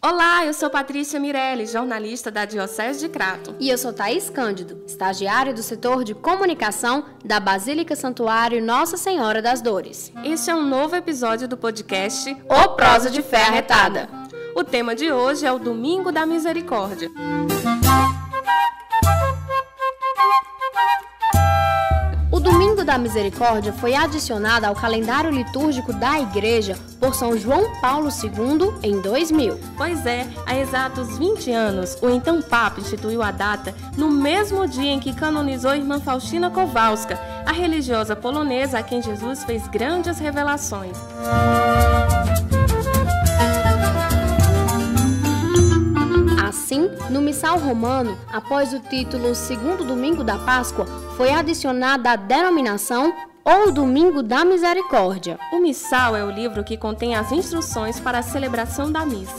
Olá, eu sou Patrícia Mirelli, jornalista da Diocese de Crato. E eu sou Thaís Cândido, estagiária do setor de comunicação da Basílica Santuário Nossa Senhora das Dores. Este é um novo episódio do podcast O Prosa de Fé Arretada. O tema de hoje é o Domingo da Misericórdia. Da Misericórdia foi adicionada ao calendário litúrgico da Igreja por São João Paulo II em 2000. Pois é, há exatos 20 anos, o então Papa instituiu a data no mesmo dia em que canonizou a irmã Faustina Kowalska, a religiosa polonesa a quem Jesus fez grandes revelações. No Missal Romano, após o título Segundo Domingo da Páscoa, foi adicionada a denominação ou Domingo da Misericórdia. O Missal é o livro que contém as instruções para a celebração da missa.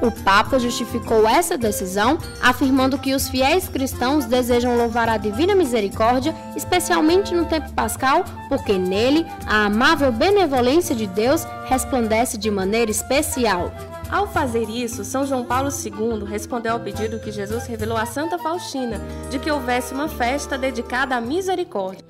O Papa justificou essa decisão afirmando que os fiéis cristãos desejam louvar a divina misericórdia, especialmente no tempo pascal, porque nele a amável benevolência de Deus resplandece de maneira especial. Ao fazer isso, São João Paulo II respondeu ao pedido que Jesus revelou a Santa Faustina de que houvesse uma festa dedicada à misericórdia.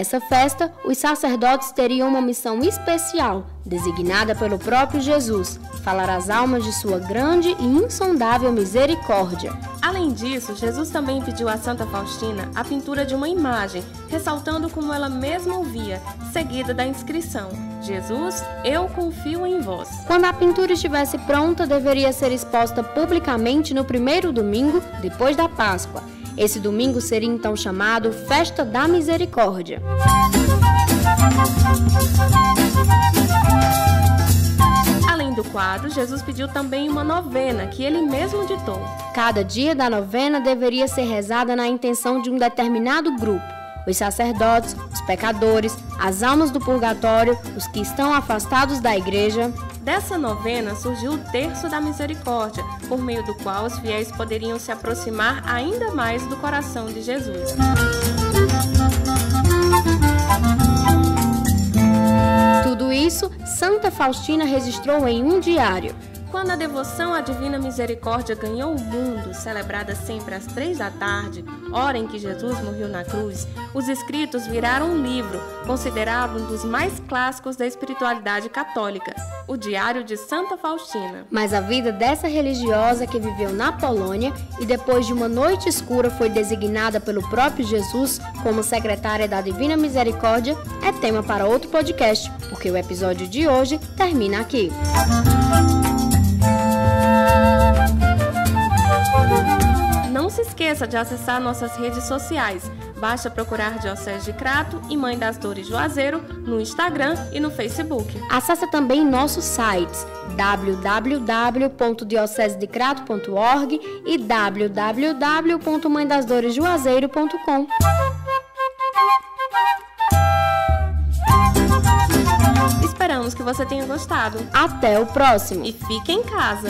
Nessa festa, os sacerdotes teriam uma missão especial, designada pelo próprio Jesus, falar às almas de sua grande e insondável misericórdia. Além disso, Jesus também pediu a Santa Faustina a pintura de uma imagem, ressaltando como ela mesma ouvia, seguida da inscrição: Jesus, eu confio em vós. Quando a pintura estivesse pronta, deveria ser exposta publicamente no primeiro domingo depois da Páscoa esse domingo seria então chamado Festa da Misericórdia. Além quadro, Jesus pediu também uma novena que ele mesmo ditou. Cada dia da novena deveria ser rezada na intenção de um determinado grupo os sacerdotes, os pecadores, as almas do purgatório, os que estão afastados da igreja, Dessa novena surgiu o Terço da Misericórdia, por meio do qual os fiéis poderiam se aproximar ainda mais do coração de Jesus. Faustina registrou em um diário, quando a devoção à Divina Misericórdia ganhou o mundo, celebrada sempre às três da tarde, hora em que Jesus morreu na cruz, os escritos viraram um livro, considerado um dos mais clássicos da espiritualidade católica, o Diário de Santa Faustina. Mas a vida dessa religiosa que viveu na Polônia e depois de uma noite escura foi designada pelo próprio Jesus como secretária da Divina Misericórdia é tema para outro podcast, porque o episódio de hoje termina aqui. Não esqueça de acessar nossas redes sociais. Basta procurar Diocese de Crato e Mãe das Dores Juazeiro no Instagram e no Facebook. Acesse também nossos sites www.diocesedecrato.org e www.mãedasdoresjuazeiro.com. Esperamos que você tenha gostado. Até o próximo e fique em casa.